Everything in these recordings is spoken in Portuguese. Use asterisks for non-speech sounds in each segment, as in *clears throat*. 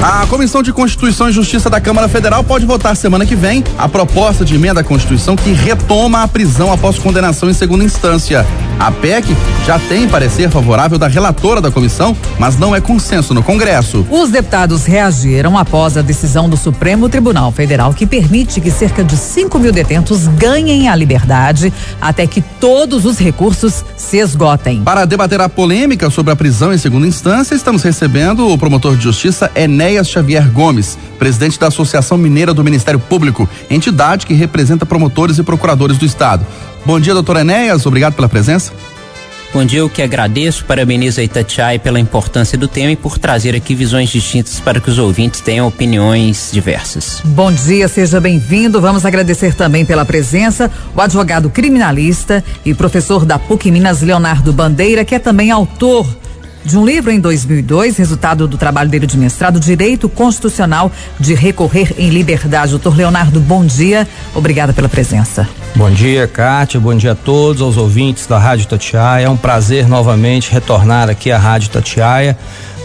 A Comissão de Constituição e Justiça da Câmara Federal pode votar semana que vem a proposta de emenda à Constituição que retoma a prisão após condenação em segunda instância. A PEC já tem parecer favorável da relatora da comissão, mas não é consenso no Congresso. Os deputados reagiram após a decisão do Supremo Tribunal Federal que permite que cerca de 5 mil detentos ganhem a liberdade até que todos os recursos se esgotem. Para debater a polêmica sobre a prisão em segunda instância, estamos recebendo o promotor de justiça Enéas Xavier Gomes, presidente da Associação Mineira do Ministério Público, entidade que representa promotores e procuradores do Estado. Bom dia, doutor Enéas, obrigado pela presença. Bom dia, eu que agradeço, parabenizo a Itatiaia pela importância do tema e por trazer aqui visões distintas para que os ouvintes tenham opiniões diversas. Bom dia, seja bem-vindo. Vamos agradecer também pela presença o advogado criminalista e professor da PUC Minas, Leonardo Bandeira, que é também autor de um livro em 2002, resultado do trabalho dele de mestrado, Direito Constitucional de Recorrer em Liberdade. Doutor Leonardo, bom dia. Obrigada pela presença. Bom dia, Kátia. Bom dia a todos, aos ouvintes da Rádio Tatiaia. É um prazer novamente retornar aqui à Rádio Tatiaia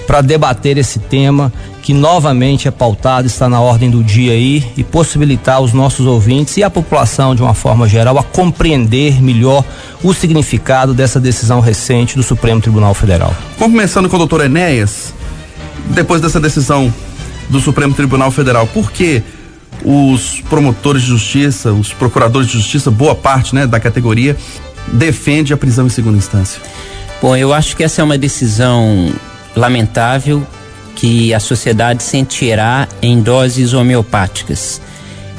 para debater esse tema que novamente é pautado, está na ordem do dia aí e possibilitar os nossos ouvintes e a população de uma forma geral a compreender melhor o significado dessa decisão recente do Supremo Tribunal Federal. Vamos começando com o doutor Enéas. Depois dessa decisão do Supremo Tribunal Federal, por que os promotores de justiça, os procuradores de justiça, boa parte né, da categoria, defende a prisão em segunda instância? Bom, eu acho que essa é uma decisão lamentável que a sociedade sentirá em doses homeopáticas.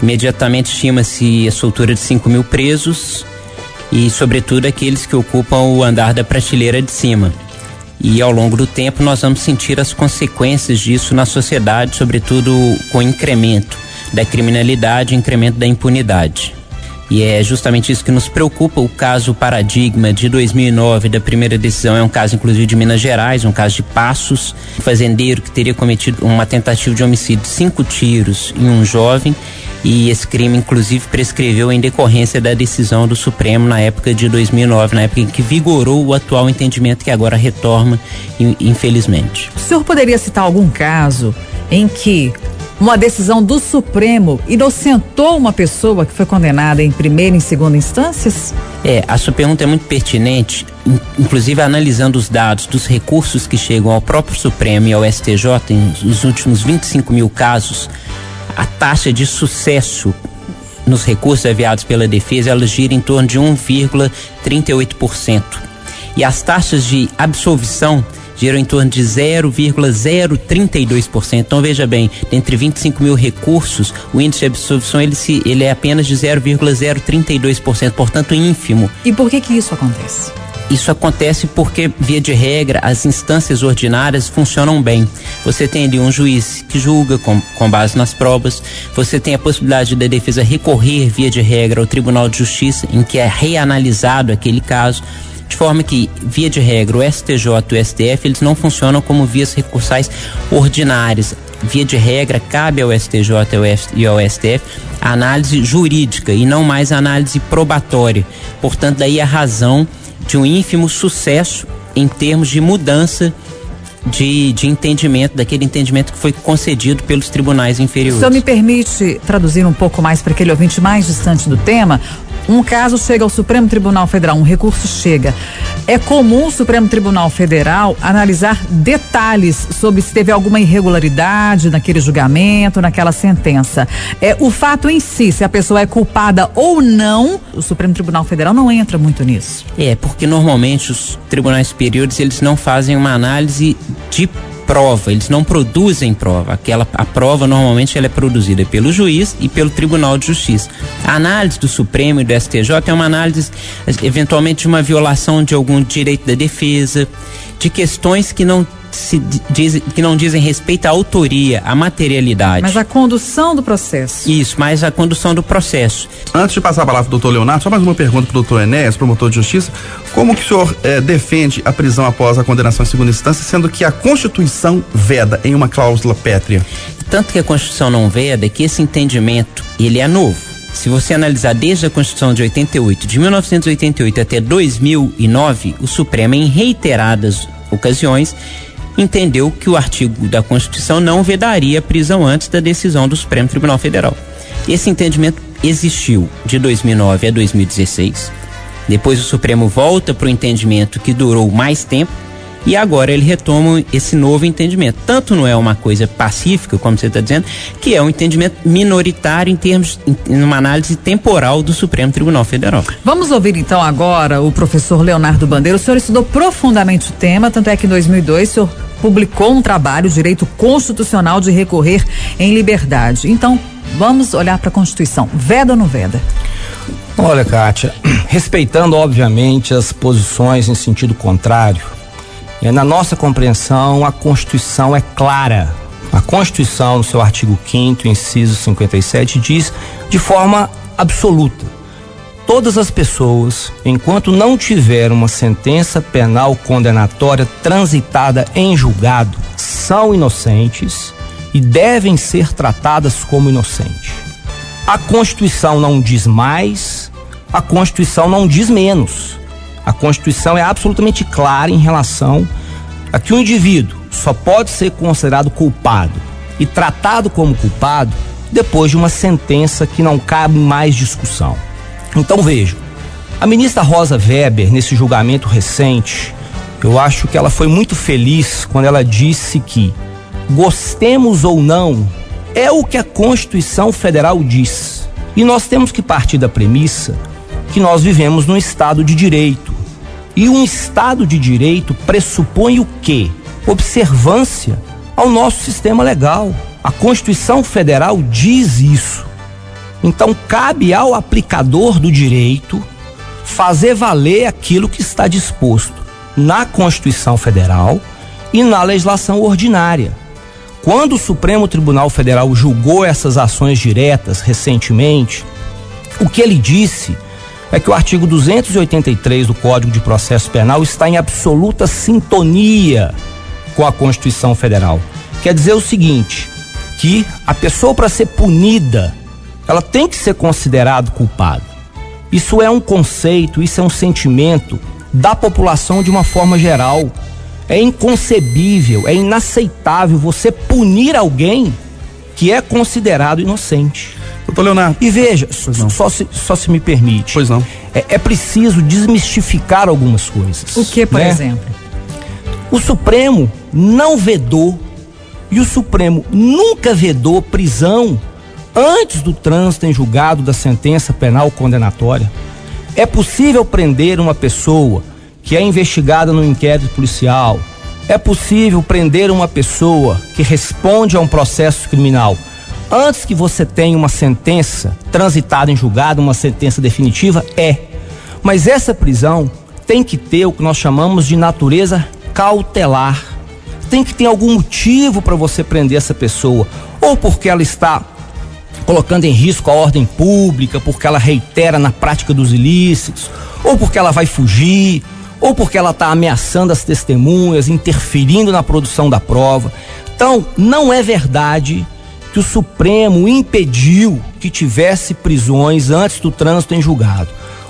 Imediatamente estima-se a soltura de 5 mil presos e, sobretudo, aqueles que ocupam o andar da prateleira de cima. E ao longo do tempo nós vamos sentir as consequências disso na sociedade, sobretudo com o incremento da criminalidade, incremento da impunidade. E é justamente isso que nos preocupa. O caso paradigma de 2009 da primeira decisão é um caso, inclusive, de Minas Gerais, um caso de Passos, um fazendeiro que teria cometido uma tentativa de homicídio, cinco tiros em um jovem. E esse crime, inclusive, prescreveu em decorrência da decisão do Supremo na época de 2009, na época em que vigorou o atual entendimento que agora retorna, infelizmente. O senhor poderia citar algum caso em que uma decisão do Supremo inocentou uma pessoa que foi condenada em primeira e segunda instâncias? É, a sua pergunta é muito pertinente, inclusive analisando os dados dos recursos que chegam ao próprio Supremo e ao STJ nos últimos 25 mil casos, a taxa de sucesso nos recursos enviados pela defesa ela gira em torno de 1,38%. E as taxas de absolvição giram em torno de 0,032%. Então veja bem, entre 25 mil recursos, o índice de absorção ele, se, ele é apenas de 0,032%, portanto ínfimo. E por que que isso acontece? Isso acontece porque, via de regra, as instâncias ordinárias funcionam bem. Você tem ali um juiz que julga com, com base nas provas, você tem a possibilidade da defesa recorrer, via de regra, ao Tribunal de Justiça, em que é reanalisado aquele caso de forma que, via de regra, o STJ e o STF, eles não funcionam como vias recursais ordinárias. Via de regra, cabe ao STJ e ao STF a análise jurídica e não mais a análise probatória. Portanto, daí a razão de um ínfimo sucesso em termos de mudança de, de entendimento, daquele entendimento que foi concedido pelos tribunais inferiores. Se me permite traduzir um pouco mais para aquele ouvinte mais distante do tema, um caso chega ao Supremo Tribunal Federal, um recurso chega. É comum o Supremo Tribunal Federal analisar detalhes sobre se teve alguma irregularidade naquele julgamento, naquela sentença. É o fato em si, se a pessoa é culpada ou não, o Supremo Tribunal Federal não entra muito nisso. É, porque normalmente os tribunais superiores eles não fazem uma análise de prova, eles não produzem prova. Aquela a prova normalmente ela é produzida pelo juiz e pelo Tribunal de Justiça. A análise do Supremo e do STJ é uma análise eventualmente de uma violação de algum direito da defesa, de questões que não se diz, que não dizem respeito à autoria, à materialidade. Mas a condução do processo. Isso, mas a condução do processo. Antes de passar a palavra pro doutor Leonardo, só mais uma pergunta pro doutor Enéas, promotor de justiça. Como que o senhor eh, defende a prisão após a condenação em segunda instância, sendo que a Constituição veda em uma cláusula pétrea? Tanto que a Constituição não veda que esse entendimento, ele é novo se você analisar desde a Constituição de 88, de 1988 até 2009, o Supremo, em reiteradas ocasiões, entendeu que o artigo da Constituição não vedaria a prisão antes da decisão do Supremo Tribunal Federal. Esse entendimento existiu de 2009 a 2016. Depois o Supremo volta para o entendimento que durou mais tempo e agora ele retoma esse novo entendimento. Tanto não é uma coisa pacífica, como você está dizendo, que é um entendimento minoritário em termos, em uma análise temporal do Supremo Tribunal Federal. Vamos ouvir então agora o professor Leonardo Bandeira. O senhor estudou profundamente o tema, tanto é que em 2002 o senhor publicou um trabalho, Direito Constitucional de Recorrer em Liberdade. Então, vamos olhar para a Constituição. Veda ou não veda? Olha, Kátia, *clears throat* respeitando obviamente as posições em sentido contrário, é, na nossa compreensão, a Constituição é clara. A Constituição, no seu artigo 5, inciso 57, diz de forma absoluta: todas as pessoas, enquanto não tiver uma sentença penal condenatória transitada em julgado, são inocentes e devem ser tratadas como inocentes. A Constituição não diz mais, a Constituição não diz menos. A Constituição é absolutamente clara em relação a que o indivíduo só pode ser considerado culpado e tratado como culpado depois de uma sentença que não cabe mais discussão. Então vejo, a ministra Rosa Weber, nesse julgamento recente, eu acho que ela foi muito feliz quando ela disse que, gostemos ou não, é o que a Constituição Federal diz. E nós temos que partir da premissa que nós vivemos num Estado de direito e um Estado de direito pressupõe o quê? Observância ao nosso sistema legal. A Constituição Federal diz isso. Então, cabe ao aplicador do direito fazer valer aquilo que está disposto na Constituição Federal e na legislação ordinária. Quando o Supremo Tribunal Federal julgou essas ações diretas recentemente, o que ele disse é que o artigo 283 do Código de Processo Penal está em absoluta sintonia com a Constituição Federal. Quer dizer o seguinte, que a pessoa para ser punida, ela tem que ser considerada culpada. Isso é um conceito, isso é um sentimento da população de uma forma geral. É inconcebível, é inaceitável você punir alguém que é considerado inocente. Doutor Leonardo. E veja, só se, só se me permite. Pois não. É, é preciso desmistificar algumas coisas. O que, por né? exemplo? O Supremo não vedou e o Supremo nunca vedou prisão antes do trânsito em julgado da sentença penal condenatória. É possível prender uma pessoa que é investigada no inquérito policial. É possível prender uma pessoa que responde a um processo criminal antes que você tenha uma sentença transitada em julgado, uma sentença definitiva, é. Mas essa prisão tem que ter o que nós chamamos de natureza cautelar. Tem que ter algum motivo para você prender essa pessoa, ou porque ela está colocando em risco a ordem pública, porque ela reitera na prática dos ilícitos, ou porque ela vai fugir, ou porque ela está ameaçando as testemunhas, interferindo na produção da prova. Então, não é verdade que o Supremo impediu que tivesse prisões antes do trânsito em julgado.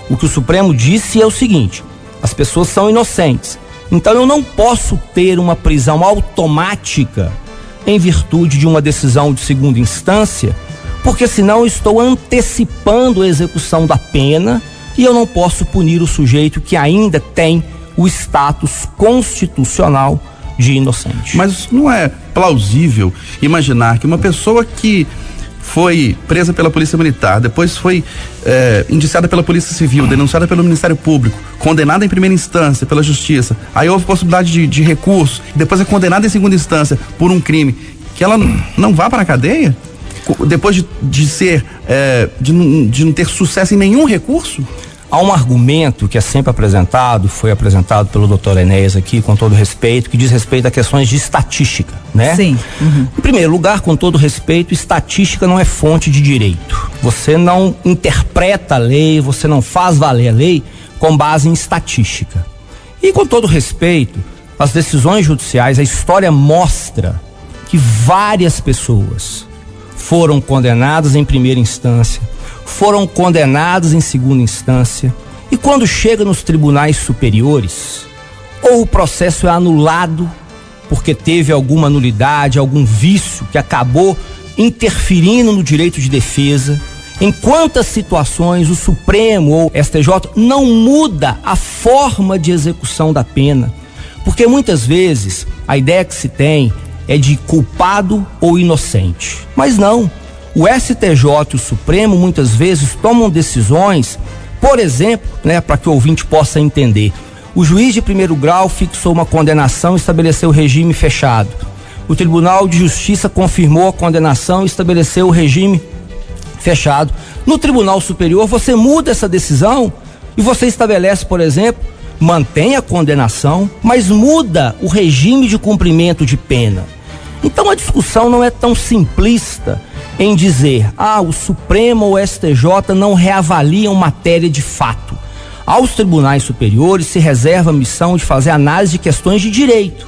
O que o Supremo disse é o seguinte: as pessoas são inocentes. Então eu não posso ter uma prisão automática em virtude de uma decisão de segunda instância, porque senão eu estou antecipando a execução da pena e eu não posso punir o sujeito que ainda tem o status constitucional de inocente. Mas não é plausível imaginar que uma pessoa que foi presa pela Polícia Militar, depois foi é, indiciada pela Polícia Civil, denunciada pelo Ministério Público, condenada em primeira instância pela Justiça, aí houve possibilidade de, de recurso, depois é condenada em segunda instância por um crime, que ela não vá para a cadeia? Depois de, de ser, é, de, de não ter sucesso em nenhum recurso? Há um argumento que é sempre apresentado, foi apresentado pelo doutor Enéas aqui, com todo respeito, que diz respeito a questões de estatística, né? Sim. Uhum. Em primeiro lugar, com todo respeito, estatística não é fonte de direito. Você não interpreta a lei, você não faz valer a lei com base em estatística. E com todo respeito, as decisões judiciais, a história mostra que várias pessoas foram condenadas em primeira instância, foram condenados em segunda instância e quando chega nos tribunais superiores, ou o processo é anulado porque teve alguma nulidade, algum vício que acabou interferindo no direito de defesa. Em quantas situações o Supremo ou STJ não muda a forma de execução da pena? Porque muitas vezes a ideia que se tem é de culpado ou inocente. Mas não. O STJ e o Supremo muitas vezes tomam decisões, por exemplo, né, para que o ouvinte possa entender. O juiz de primeiro grau fixou uma condenação e estabeleceu o regime fechado. O Tribunal de Justiça confirmou a condenação e estabeleceu o regime fechado. No Tribunal Superior, você muda essa decisão e você estabelece, por exemplo, mantém a condenação, mas muda o regime de cumprimento de pena. Então a discussão não é tão simplista em dizer, ah, o Supremo ou o STJ não reavaliam matéria de fato. Aos tribunais superiores se reserva a missão de fazer análise de questões de direito.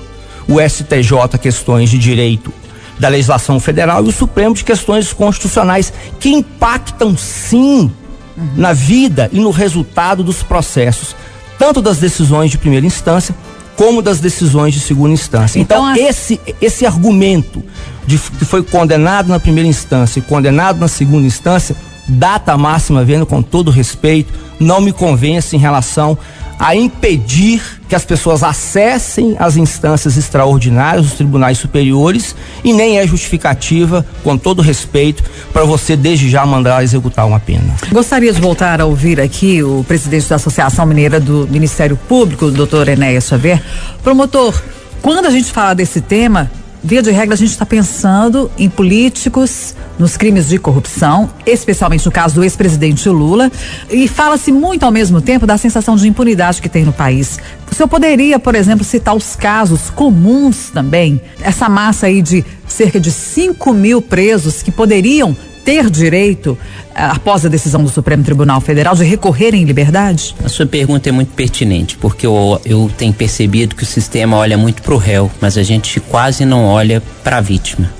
O STJ, questões de direito da legislação federal, e o Supremo de questões constitucionais, que impactam sim uhum. na vida e no resultado dos processos, tanto das decisões de primeira instância como das decisões de segunda instância. Então, então esse, esse argumento de que foi condenado na primeira instância e condenado na segunda instância, data máxima, vendo com todo respeito, não me convence em relação a impedir que as pessoas acessem as instâncias extraordinárias, os tribunais superiores, e nem é justificativa, com todo respeito, para você desde já mandar executar uma pena. Gostaria de voltar a ouvir aqui o presidente da Associação Mineira do Ministério Público, doutor Enéas Xavier. Promotor, quando a gente fala desse tema, via de regra, a gente está pensando em políticos, nos crimes de corrupção, especialmente no caso do ex-presidente Lula, e fala-se muito ao mesmo tempo da sensação de impunidade que tem no país. O senhor poderia, por exemplo, citar os casos comuns também? Essa massa aí de cerca de 5 mil presos que poderiam ter direito, eh, após a decisão do Supremo Tribunal Federal, de recorrer em liberdade? A sua pergunta é muito pertinente, porque eu, eu tenho percebido que o sistema olha muito para o réu, mas a gente quase não olha para a vítima.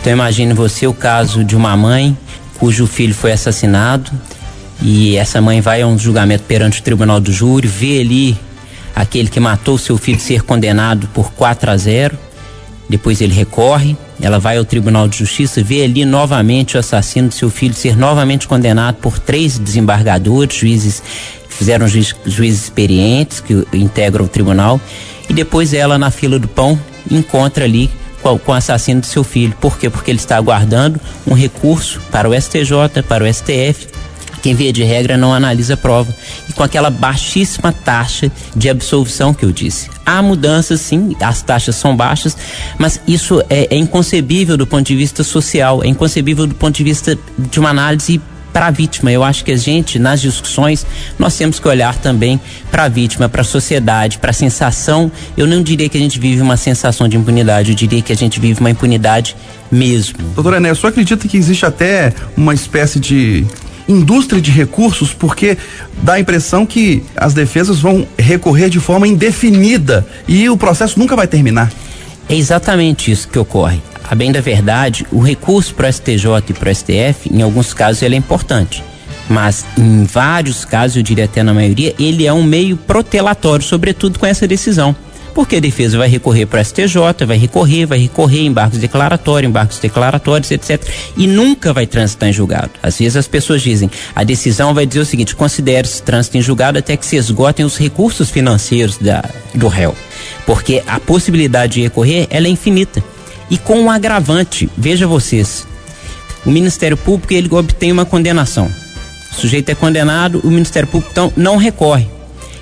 Então imagine você o caso de uma mãe cujo filho foi assassinado e essa mãe vai a um julgamento perante o tribunal do júri, vê ali aquele que matou seu filho ser condenado por 4 a 0 depois ele recorre, ela vai ao Tribunal de Justiça, vê ali novamente o assassino do seu filho ser novamente condenado por três desembargadores, juízes que fizeram juiz, juízes experientes que integram o tribunal, e depois ela na fila do pão encontra ali com, com o assassino do seu filho. Por quê? Porque ele está aguardando um recurso para o STJ, para o STF, quem via de regra não analisa a prova. E com aquela baixíssima taxa de absolvição que eu disse. Há mudanças, sim, as taxas são baixas, mas isso é, é inconcebível do ponto de vista social, é inconcebível do ponto de vista de uma análise para a vítima. Eu acho que a gente, nas discussões, nós temos que olhar também para a vítima, para a sociedade, para a sensação. Eu não diria que a gente vive uma sensação de impunidade, eu diria que a gente vive uma impunidade mesmo. Doutora Enéa, só acredita que existe até uma espécie de indústria de recursos, porque dá a impressão que as defesas vão recorrer de forma indefinida e o processo nunca vai terminar. É exatamente isso que ocorre. A bem da verdade, o recurso para o STJ e para o STF, em alguns casos, ele é importante. Mas em vários casos, eu diria até na maioria, ele é um meio protelatório, sobretudo com essa decisão porque a defesa vai recorrer para STJ, vai recorrer, vai recorrer em embargos declaratórios, embargos declaratórios, etc. E nunca vai transitar em julgado. Às vezes as pessoas dizem, a decisão vai dizer o seguinte, considere-se trânsito em julgado até que se esgotem os recursos financeiros da, do réu. Porque a possibilidade de recorrer, ela é infinita. E com um agravante, veja vocês, o Ministério Público, ele obtém uma condenação. O sujeito é condenado, o Ministério Público então não recorre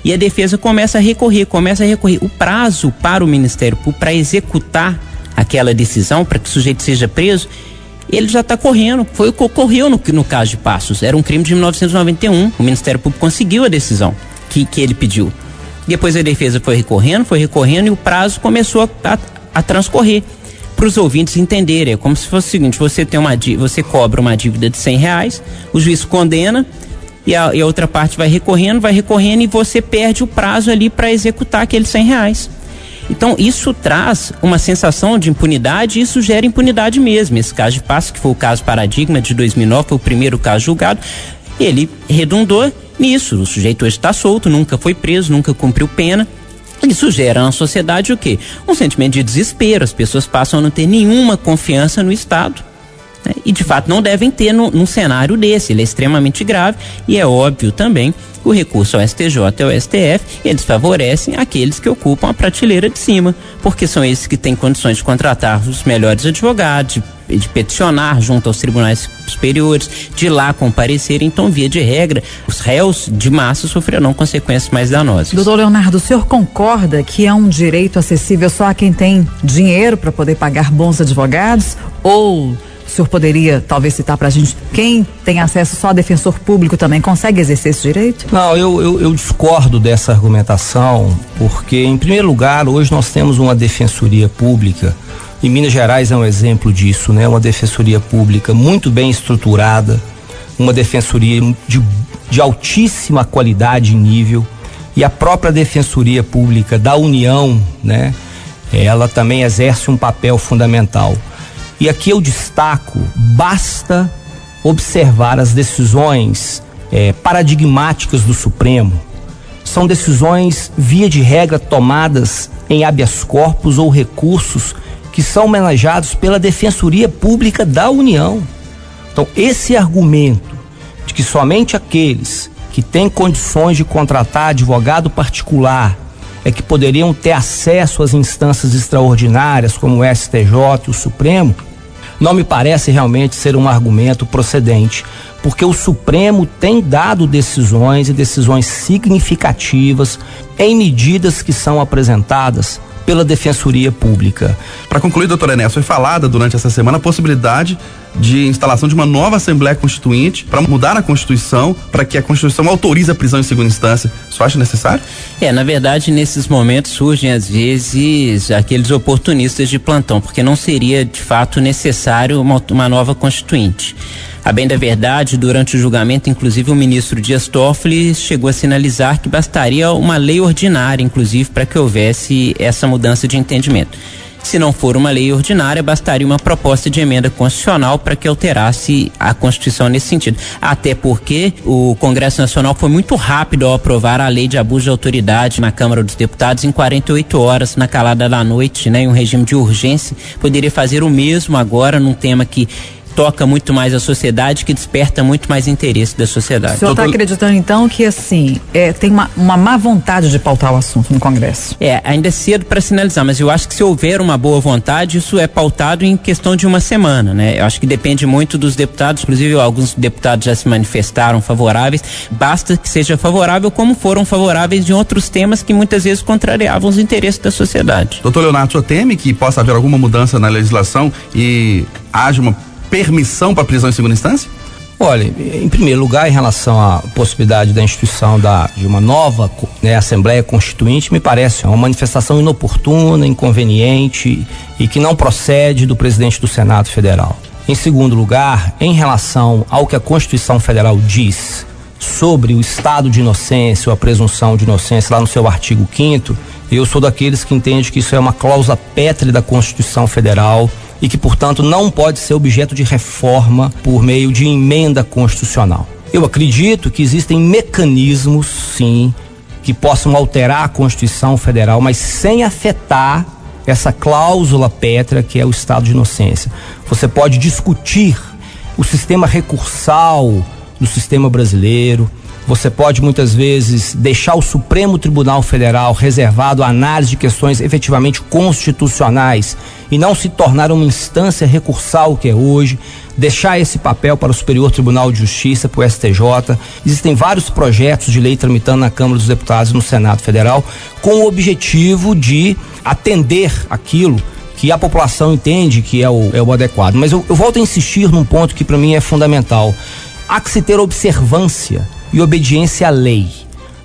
e a defesa começa a recorrer, começa a recorrer. O prazo para o Ministério Público para executar aquela decisão, para que o sujeito seja preso, ele já está correndo. Foi o que ocorreu no, no caso de Passos. Era um crime de 1991. O Ministério Público conseguiu a decisão que, que ele pediu. Depois a defesa foi recorrendo, foi recorrendo e o prazo começou a, a, a transcorrer. Para os ouvintes entenderem, é como se fosse o seguinte: você tem uma você cobra uma dívida de 100 reais, o juiz condena e a, e a outra parte vai recorrendo, vai recorrendo e você perde o prazo ali para executar aqueles 100 reais. Então, isso traz uma sensação de impunidade e isso gera impunidade mesmo. Esse caso de passo, que foi o caso paradigma de 2009, foi o primeiro caso julgado, ele redundou nisso. O sujeito hoje está solto, nunca foi preso, nunca cumpriu pena. Isso gera na sociedade o quê? Um sentimento de desespero. As pessoas passam a não ter nenhuma confiança no Estado. Né? E de fato não devem ter no, num cenário desse. Ele é extremamente grave e é óbvio também o recurso ao STJ e ao STF, eles favorecem aqueles que ocupam a prateleira de cima, porque são esses que têm condições de contratar os melhores advogados, de, de peticionar junto aos tribunais superiores, de lá comparecer. Então, via de regra, os réus de massa sofrerão consequências mais danosas. Doutor Leonardo, o senhor concorda que é um direito acessível só a quem tem dinheiro para poder pagar bons advogados? Ou o senhor poderia talvez citar para a gente quem tem acesso só a defensor público também consegue exercer esse direito? Não, eu, eu, eu, discordo dessa argumentação, porque, em primeiro lugar, hoje nós temos uma defensoria pública, e Minas Gerais é um exemplo disso, né? Uma defensoria pública muito bem estruturada, uma defensoria de, de altíssima qualidade e nível, e a própria defensoria pública da União, né? Ela também exerce um papel fundamental. E aqui eu destaco: basta observar as decisões é, paradigmáticas do Supremo. São decisões, via de regra, tomadas em habeas corpus ou recursos que são homenageados pela Defensoria Pública da União. Então, esse argumento de que somente aqueles que têm condições de contratar advogado particular é que poderiam ter acesso às instâncias extraordinárias, como o STJ e o Supremo, não me parece realmente ser um argumento procedente, porque o Supremo tem dado decisões e decisões significativas em medidas que são apresentadas pela Defensoria Pública. Para concluir, doutor Enéas, foi falada durante essa semana a possibilidade de instalação de uma nova Assembleia Constituinte para mudar a Constituição, para que a Constituição autorize a prisão em segunda instância. Isso acha necessário? É, na verdade, nesses momentos surgem às vezes aqueles oportunistas de plantão, porque não seria de fato necessário uma, uma nova Constituinte. A bem da verdade, durante o julgamento, inclusive o ministro Dias Toffoli chegou a sinalizar que bastaria uma lei ordinária, inclusive, para que houvesse essa mudança de entendimento. Se não for uma lei ordinária, bastaria uma proposta de emenda constitucional para que alterasse a Constituição nesse sentido. Até porque o Congresso Nacional foi muito rápido ao aprovar a lei de abuso de autoridade na Câmara dos Deputados em 48 horas, na calada da noite, né, em um regime de urgência. Poderia fazer o mesmo agora num tema que toca muito mais a sociedade, que desperta muito mais interesse da sociedade. O senhor está acreditando então que assim é, tem uma, uma má vontade de pautar o assunto no Congresso? É, ainda é cedo para sinalizar, mas eu acho que se houver uma boa vontade, isso é pautado em questão de uma semana, né? Eu acho que depende muito dos deputados, inclusive alguns deputados já se manifestaram favoráveis, basta que seja favorável como foram favoráveis em outros temas que muitas vezes contrariavam os interesses da sociedade. Doutor Leonardo, o senhor teme que possa haver alguma mudança na legislação e haja uma permissão para prisão em segunda instância? Olha, em primeiro lugar, em relação à possibilidade da instituição da, de uma nova né, Assembleia Constituinte, me parece uma manifestação inoportuna, inconveniente e que não procede do presidente do Senado Federal. Em segundo lugar, em relação ao que a Constituição Federal diz sobre o estado de inocência ou a presunção de inocência, lá no seu artigo 5 eu sou daqueles que entende que isso é uma cláusula pétrea da Constituição Federal e que, portanto, não pode ser objeto de reforma por meio de emenda constitucional. Eu acredito que existem mecanismos, sim, que possam alterar a Constituição Federal, mas sem afetar essa cláusula pétrea que é o estado de inocência. Você pode discutir o sistema recursal do sistema brasileiro, você pode muitas vezes deixar o Supremo Tribunal Federal reservado à análise de questões efetivamente constitucionais e não se tornar uma instância recursal que é hoje, deixar esse papel para o Superior Tribunal de Justiça, para o STJ. Existem vários projetos de lei tramitando na Câmara dos Deputados e no Senado Federal com o objetivo de atender aquilo que a população entende que é o, é o adequado. Mas eu, eu volto a insistir num ponto que para mim é fundamental. Há que se ter observância e obediência à lei.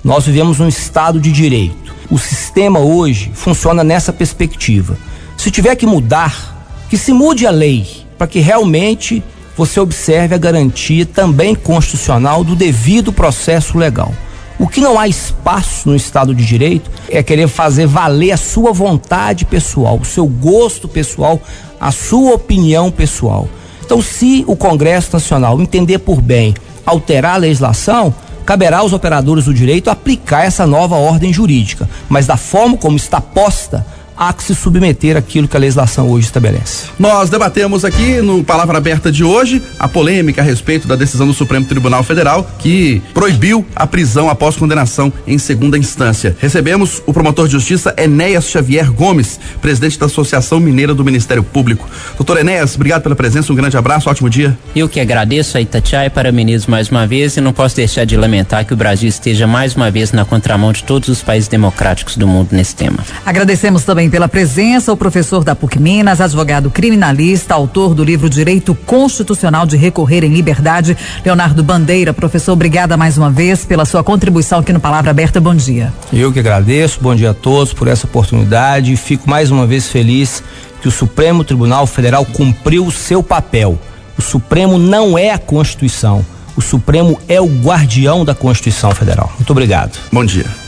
Nós vivemos um estado de direito. O sistema hoje funciona nessa perspectiva. Se tiver que mudar, que se mude a lei para que realmente você observe a garantia também constitucional do devido processo legal. O que não há espaço no Estado de Direito é querer fazer valer a sua vontade pessoal, o seu gosto pessoal, a sua opinião pessoal. Então, se o Congresso Nacional entender por bem alterar a legislação, caberá aos operadores do direito aplicar essa nova ordem jurídica, mas da forma como está posta, há que se submeter àquilo que a legislação hoje estabelece. Nós debatemos aqui no Palavra Aberta de hoje a polêmica a respeito da decisão do Supremo Tribunal Federal que proibiu a prisão após condenação em segunda instância. Recebemos o promotor de justiça Enéas Xavier Gomes, presidente da Associação Mineira do Ministério Público. Doutor Enéas, obrigado pela presença, um grande abraço, ótimo dia. Eu que agradeço a Itatiaia e parabenizo mais uma vez e não posso deixar de lamentar que o Brasil esteja mais uma vez na contramão de todos os países democráticos do mundo nesse tema. Agradecemos também também pela presença o professor da PUC Minas, advogado criminalista, autor do livro Direito Constitucional de Recorrer em Liberdade, Leonardo Bandeira. Professor, obrigada mais uma vez pela sua contribuição aqui no Palavra Aberta. Bom dia. Eu que agradeço, bom dia a todos por essa oportunidade e fico mais uma vez feliz que o Supremo Tribunal Federal cumpriu o seu papel. O Supremo não é a Constituição. O Supremo é o guardião da Constituição Federal. Muito obrigado. Bom dia.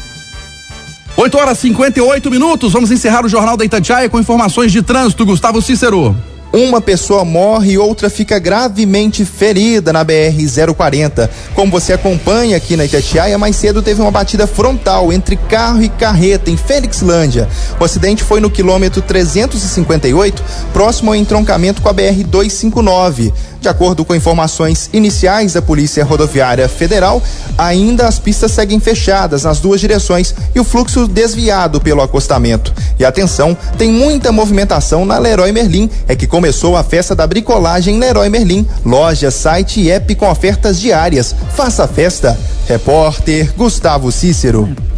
8 horas e 58 minutos. Vamos encerrar o Jornal da Itatiaia com informações de trânsito. Gustavo Cícero. Uma pessoa morre e outra fica gravemente ferida na BR-040. Como você acompanha aqui na Itatiaia, mais cedo teve uma batida frontal entre carro e carreta em Felixlândia. O acidente foi no quilômetro 358, próximo ao entroncamento com a BR-259. De acordo com informações iniciais da Polícia Rodoviária Federal, ainda as pistas seguem fechadas nas duas direções e o fluxo desviado pelo acostamento. E atenção, tem muita movimentação na Leroy Merlin, é que começou a festa da bricolagem Leroy Merlin, loja, site e app com ofertas diárias. Faça a festa. Repórter Gustavo Cícero.